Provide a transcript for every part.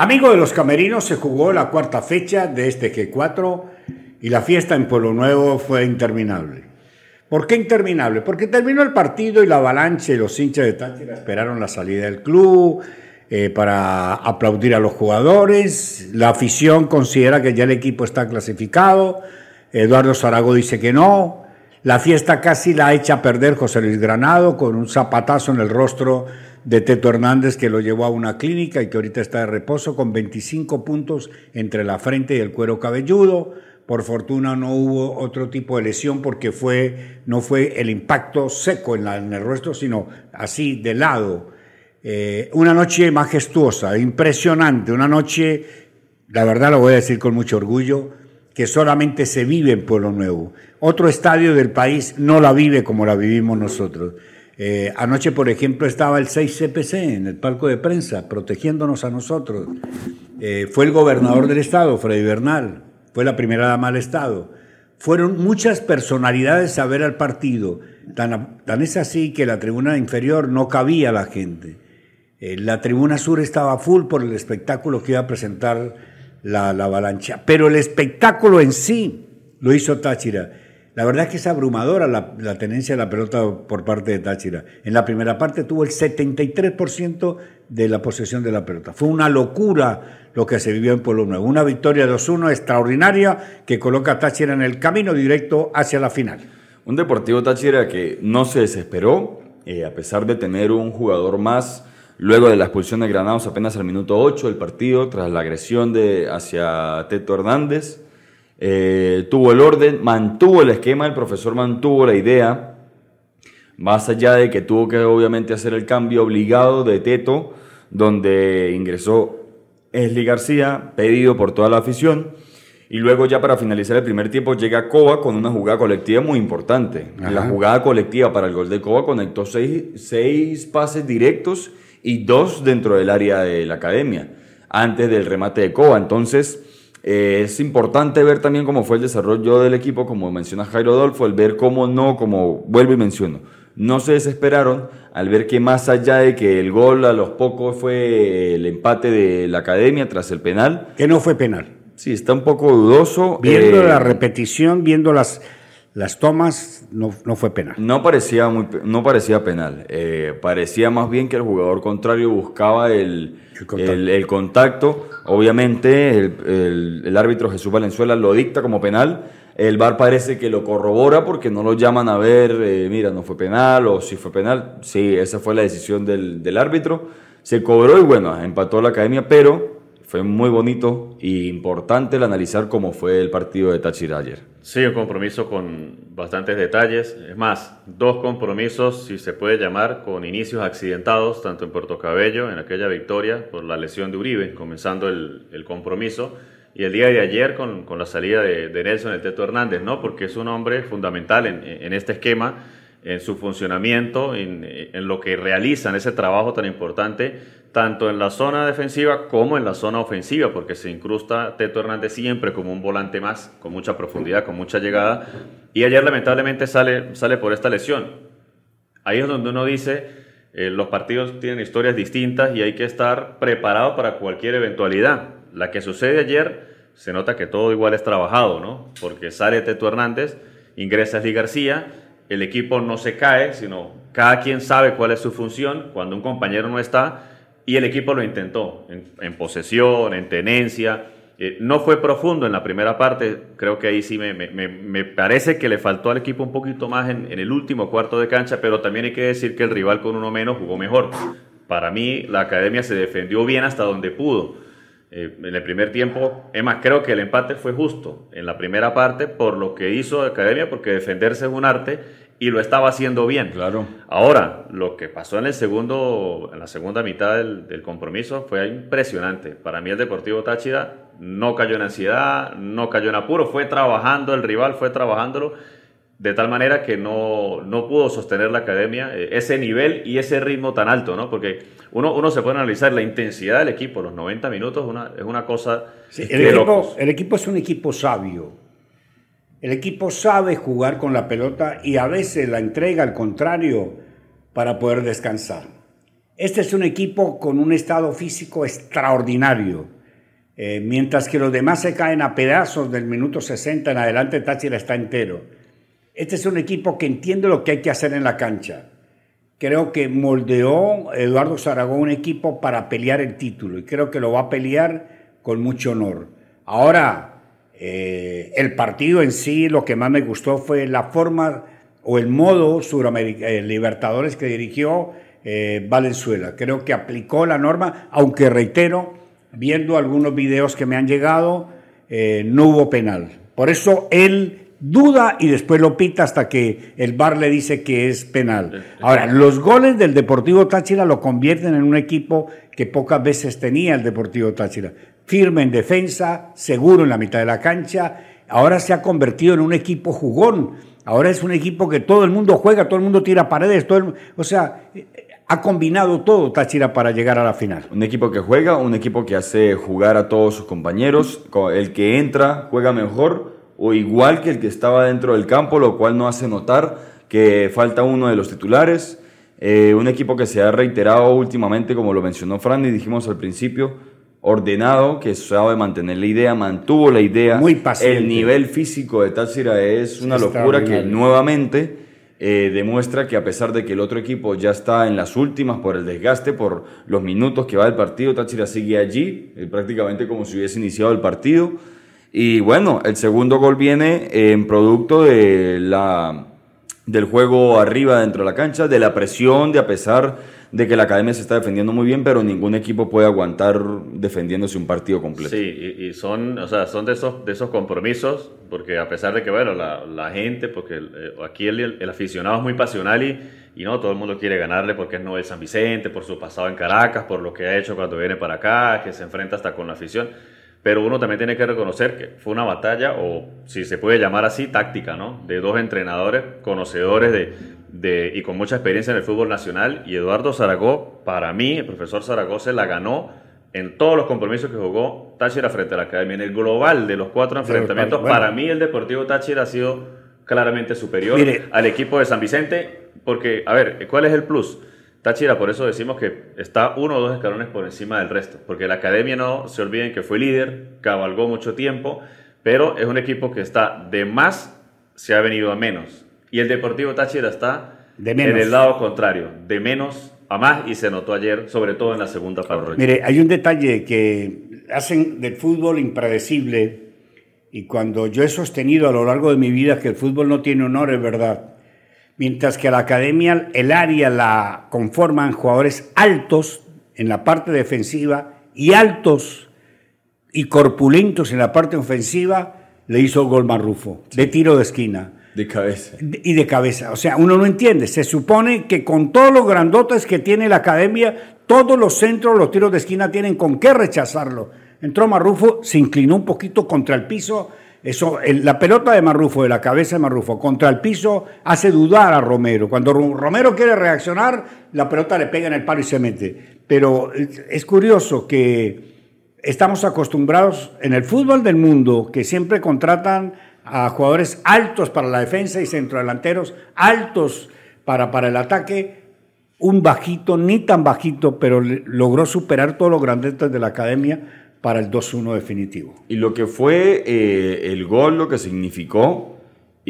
Amigo de los camerinos, se jugó la cuarta fecha de este G4 y la fiesta en Pueblo Nuevo fue interminable. ¿Por qué interminable? Porque terminó el partido y la avalancha y los hinchas de Táchira esperaron la salida del club eh, para aplaudir a los jugadores. La afición considera que ya el equipo está clasificado. Eduardo Zarago dice que no. La fiesta casi la echa a perder José Luis Granado con un zapatazo en el rostro de Teto Hernández que lo llevó a una clínica y que ahorita está de reposo con 25 puntos entre la frente y el cuero cabelludo. Por fortuna no hubo otro tipo de lesión porque fue, no fue el impacto seco en, el rostro, sino así de lado. Eh, una noche majestuosa, impresionante, una noche, la verdad lo voy a decir con mucho orgullo, que solamente se vive en Pueblo Nuevo. Otro estadio del país no la vive como la vivimos nosotros. Eh, anoche, por ejemplo, estaba el 6CPC en el palco de prensa, protegiéndonos a nosotros. Eh, fue el gobernador del estado, Freddy Bernal, fue la primera dama del estado. Fueron muchas personalidades a ver al partido. Tan, es así que la tribuna inferior no cabía la gente. Eh, la tribuna sur estaba full por el espectáculo que iba a presentar la, la avalancha. Pero el espectáculo en sí lo hizo Táchira la verdad es que es abrumadora la, tenencia de la pelota por parte de Táchira. En la primera parte tuvo el 73% de la posesión de la pelota. Fue una locura lo que se vivió en Pueblo Nuevo. Una victoria 2-1 extraordinaria que coloca a Táchira en el camino directo hacia la final. Un Deportivo Táchira que no se desesperó, eh, a pesar de tener un jugador más. Luego de la expulsión de Granados apenas al minuto 8 del partido, tras la agresión de, hacia Teto Hernández, eh, tuvo el orden, mantuvo el esquema, el profesor mantuvo la idea, más allá de que tuvo que obviamente hacer el cambio obligado de Teto, donde ingresó Esli García, pedido por toda la afición. Y luego ya para finalizar el primer tiempo llega Coba con una jugada colectiva muy importante. La jugada colectiva para el gol de Coba conectó seis, seis pases directos y dos dentro del área de la academia, antes del remate de Coba. Entonces, eh, es importante ver también cómo fue el desarrollo del equipo, como menciona Jairo Adolfo, el ver cómo no, como vuelvo y menciono, no se desesperaron al ver que más allá de que el gol a los pocos fue el empate de la academia tras el penal. Que no fue penal. Sí, está un poco dudoso. Viendo la eh, repetición, viendo las, las tomas, no, no, fue penal. No parecía, muy, no parecía penal. Eh, parecía más bien que el jugador contrario buscaba el, el contacto. Obviamente, el, el, árbitro Jesús Valenzuela lo dicta como penal. El VAR parece que lo corrobora porque no lo llaman a ver, eh, mira, no fue penal o si fue penal. Sí, esa fue la decisión del, del árbitro. Se cobró y bueno, empató la academia, pero fue muy bonito e importante el analizar cómo fue el partido de Táchira ayer. Sí, un compromiso con bastantes detalles. Es más, dos compromisos, si se puede llamar, con inicios accidentados, tanto en Puerto Cabello, en aquella victoria por la lesión de Uribe, comenzando el, compromiso, y el día de ayer con, la salida de, de, Nelson el Teto Hernández, ¿no? Porque es un hombre fundamental en, en este esquema en su funcionamiento, en, en, lo que realizan ese trabajo tan importante tanto en la zona defensiva como en la zona ofensiva, porque se incrusta Teto Hernández siempre como un volante más, con mucha profundidad, con mucha llegada, y ayer lamentablemente sale, sale por esta lesión. Ahí es donde uno dice, eh, los partidos tienen historias distintas y hay que estar preparado para cualquier eventualidad. La que sucede ayer, se nota que todo igual es trabajado, ¿no? Porque sale Teto Hernández, ingresa Esli García, el equipo no se cae, sino cada quien sabe cuál es su función, cuando un compañero no está, y el equipo lo intentó en, posesión, en tenencia. Eh, no fue profundo en la primera parte, creo que ahí sí me, me, parece que le faltó al equipo un poquito más en, el último cuarto de cancha, pero también hay que decir que el rival con uno menos jugó mejor. Para mí la academia se defendió bien hasta donde pudo. Eh, en el primer tiempo, es más, creo que el empate fue justo en la primera parte por lo que hizo academia, porque defenderse es un arte y lo estaba haciendo bien. Claro. Ahora, lo que pasó en el segundo, en la segunda mitad del, compromiso fue impresionante. Para mí el Deportivo Táchira no cayó en ansiedad, no cayó en apuro, fue trabajando el rival, fue trabajándolo de tal manera que no, no pudo sostener la academia eh, ese nivel y ese ritmo tan alto, ¿no? Porque uno, uno se puede analizar la intensidad del equipo, los 90 minutos una, es una cosa... el, equipo, el equipo es un equipo sabio el equipo sabe jugar con la pelota y a veces la entrega al contrario para poder descansar. Este es un equipo con un estado físico extraordinario. Eh, mientras que los demás se caen a pedazos del minuto 60 en adelante, Táchira está entero. Este es un equipo que entiende lo que hay que hacer en la cancha. Creo que moldeó Eduardo Zaragoza un equipo para pelear el título y creo que lo va a pelear con mucho honor. Ahora, eh, el partido en sí, lo que más me gustó fue la forma o el modo eh, Libertadores que dirigió eh, Valenzuela. Creo que aplicó la norma, aunque reitero, viendo algunos videos que me han llegado, no hubo penal. Por eso él duda y después lo pita hasta que el VAR le dice que es penal. Ahora, los goles del Deportivo Táchira lo convierten en un equipo que pocas veces tenía el Deportivo Táchira. Firme en defensa, seguro en la mitad de la cancha. Ahora se ha convertido en un equipo jugón. Ahora es un equipo que todo el mundo juega, todo el mundo tira paredes, todo o sea, ha combinado todo Táchira para llegar a la final. Un equipo que juega, un equipo que hace jugar a todos sus compañeros, el que entra juega mejor o igual que el que estaba dentro del campo, lo cual no hace notar que falta uno de los titulares. Eh, un equipo que se ha reiterado últimamente, como lo mencionó Fran y dijimos al principio, ordenado, que sabe mantener la idea, mantuvo la idea. Muy paciente. El nivel físico de Táchira es una locura que nuevamente eh, demuestra que a pesar de que el otro equipo ya está en las últimas por el desgaste, por los minutos que va el partido, Táchira sigue allí, eh, prácticamente como si hubiese iniciado el partido. Y bueno, el segundo gol viene en producto de la, del juego arriba dentro de la cancha, de la presión, de a pesar de que la academia se está defendiendo muy bien, pero ningún equipo puede aguantar defendiéndose un partido completo. Sí, y, son, o sea, son de esos, de esos compromisos, porque a pesar de que, bueno, la, gente, porque eh, aquí el, el, aficionado es muy pasional y, y no, todo el mundo quiere ganarle porque es Noel San Vicente, por su pasado en Caracas, por lo que ha hecho cuando viene para acá, que se enfrenta hasta con la afición pero uno también tiene que reconocer que fue una batalla, o si se puede llamar así, táctica, ¿no? De dos entrenadores conocedores de, de, y con mucha experiencia en el fútbol nacional. Y Eduardo Zaragoza, para mí, el profesor Zaragoza la ganó en todos los compromisos que jugó Táchira frente a la Academia. En el global de los cuatro enfrentamientos, para mí el Deportivo Táchira ha sido claramente superior al equipo de San Vicente, porque, a ver, ¿cuál es el plus? Táchira, por eso decimos que está uno o dos escalones por encima del resto, porque la academia no se olviden que fue líder, cabalgó mucho tiempo, pero es un equipo que está de más, se ha venido a menos. Y el Deportivo Táchira está de en el lado contrario, de menos a más, y se notó ayer, sobre todo en la segunda parte. Mire, hay un detalle que hacen del fútbol impredecible, y cuando yo he sostenido a lo largo de mi vida que el fútbol no tiene honor, es verdad mientras que a la academia el área la conforman jugadores altos en la parte defensiva y altos y corpulentos en la parte ofensiva, le hizo el gol Marrufo, de tiro de esquina. De cabeza. Y de cabeza. O sea, uno no entiende. Se supone que con todos los grandotes que tiene la academia, todos los centros, los tiros de esquina tienen con qué rechazarlo. Entró Marrufo, se inclinó un poquito contra el piso eso, la pelota de Marrufo, de la cabeza de Marrufo, contra el piso, hace dudar a Romero. Cuando Romero quiere reaccionar, la pelota le pega en el palo y se mete. Pero es curioso que estamos acostumbrados en el fútbol del mundo que siempre contratan a jugadores altos para la defensa y centrodelanteros altos para, para el ataque. Un bajito, ni tan bajito, pero logró superar todos los grandetes de la academia para el 2-1 definitivo. Y lo que fue eh, el gol, lo que significó,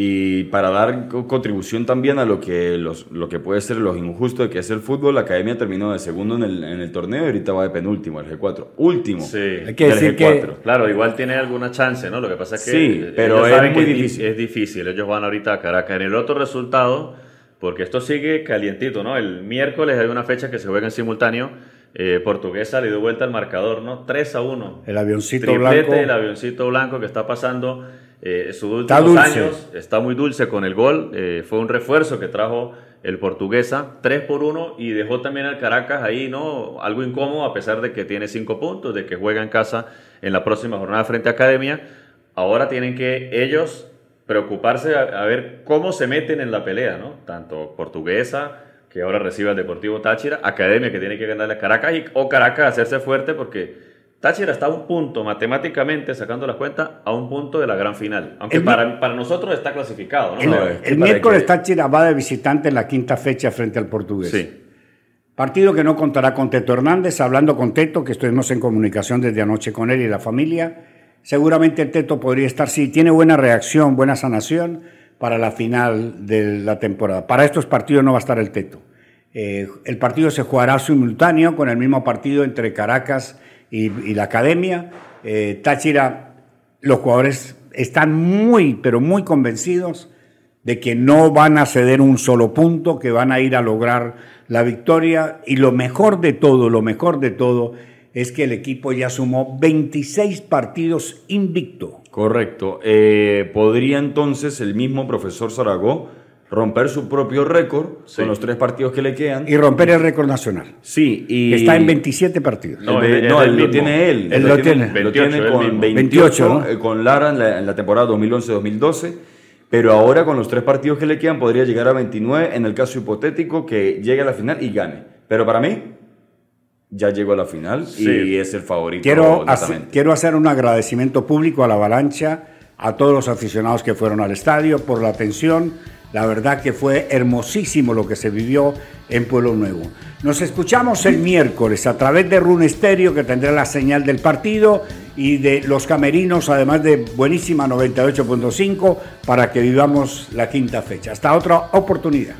y para dar contribución también a lo que, los, lo que puede ser lo injusto de que es el fútbol, la academia terminó de segundo en el, en el torneo y ahorita va de penúltimo, el G4. Último. Sí, hay que decir Que... Claro, igual tiene alguna chance, ¿no? Lo que pasa es que. Sí, pero es muy difícil. Es difícil. Ellos van ahorita a Caracas. En el otro resultado, porque esto sigue calientito, ¿no? El miércoles hay una fecha que se juega en simultáneo eh, portuguesa le dio vuelta al marcador, ¿no? 3 a 1. El avioncito blanco. El avioncito blanco que está pasando eh, sus últimos años. Está muy dulce con el gol. Eh, fue un refuerzo que trajo el portuguesa. 3 por 1 y dejó también al Caracas ahí, ¿no? Algo incómodo a pesar de que tiene 5 puntos, de que juega en casa en la próxima jornada frente a Academia. Ahora tienen que ellos preocuparse a, a ver cómo se meten en la pelea, ¿no? Tanto portuguesa que ahora recibe al Deportivo Táchira, Academia que tiene que ganarle a Caracas y, o Caracas hacerse fuerte porque Táchira está a un punto, matemáticamente, sacando las cuentas, a un punto de la gran final. Aunque para, para, nosotros está clasificado. El, miércoles Táchira va de visitante en la quinta fecha frente al portugués. Sí. Partido que no contará con Teto Hernández, hablando con Teto, que estuvimos en comunicación desde anoche con él y la familia. Seguramente el Teto podría estar, sí, tiene buena reacción, buena sanación para la final de la temporada. Para estos partidos no va a estar el Teto. Eh, el partido se jugará simultáneo con el mismo partido entre Caracas y, la Academia. Eh, Táchira, los jugadores están muy, pero muy convencidos de que no van a ceder un solo punto, que van a ir a lograr la victoria. Y lo mejor de todo, lo mejor de todo, es que el equipo ya sumó 26 partidos invicto. Correcto. Eh, ¿Podría entonces el mismo profesor Zaragoza romper su propio récord con los tres partidos que le quedan. Y romper el récord nacional. Sí, y... está en 27 partidos. No, lo tiene él. Él lo, tiene. lo tiene con 28, eh, con Lara en la, temporada 2011-2012. Pero ahora con los tres partidos que le quedan podría llegar a 29 en el caso hipotético que llegue a la final y gane. Pero para mí ya llegó a la final y es el favorito. Quiero quiero hacer un agradecimiento público a la avalancha, a todos los aficionados que fueron al estadio por la atención la verdad que fue hermosísimo lo que se vivió en Pueblo Nuevo. Nos escuchamos el miércoles a través de Rune Stereo, que tendrá la señal del partido y de los camerinos, además de buenísima 98.5, para que vivamos la quinta fecha. Hasta otra oportunidad.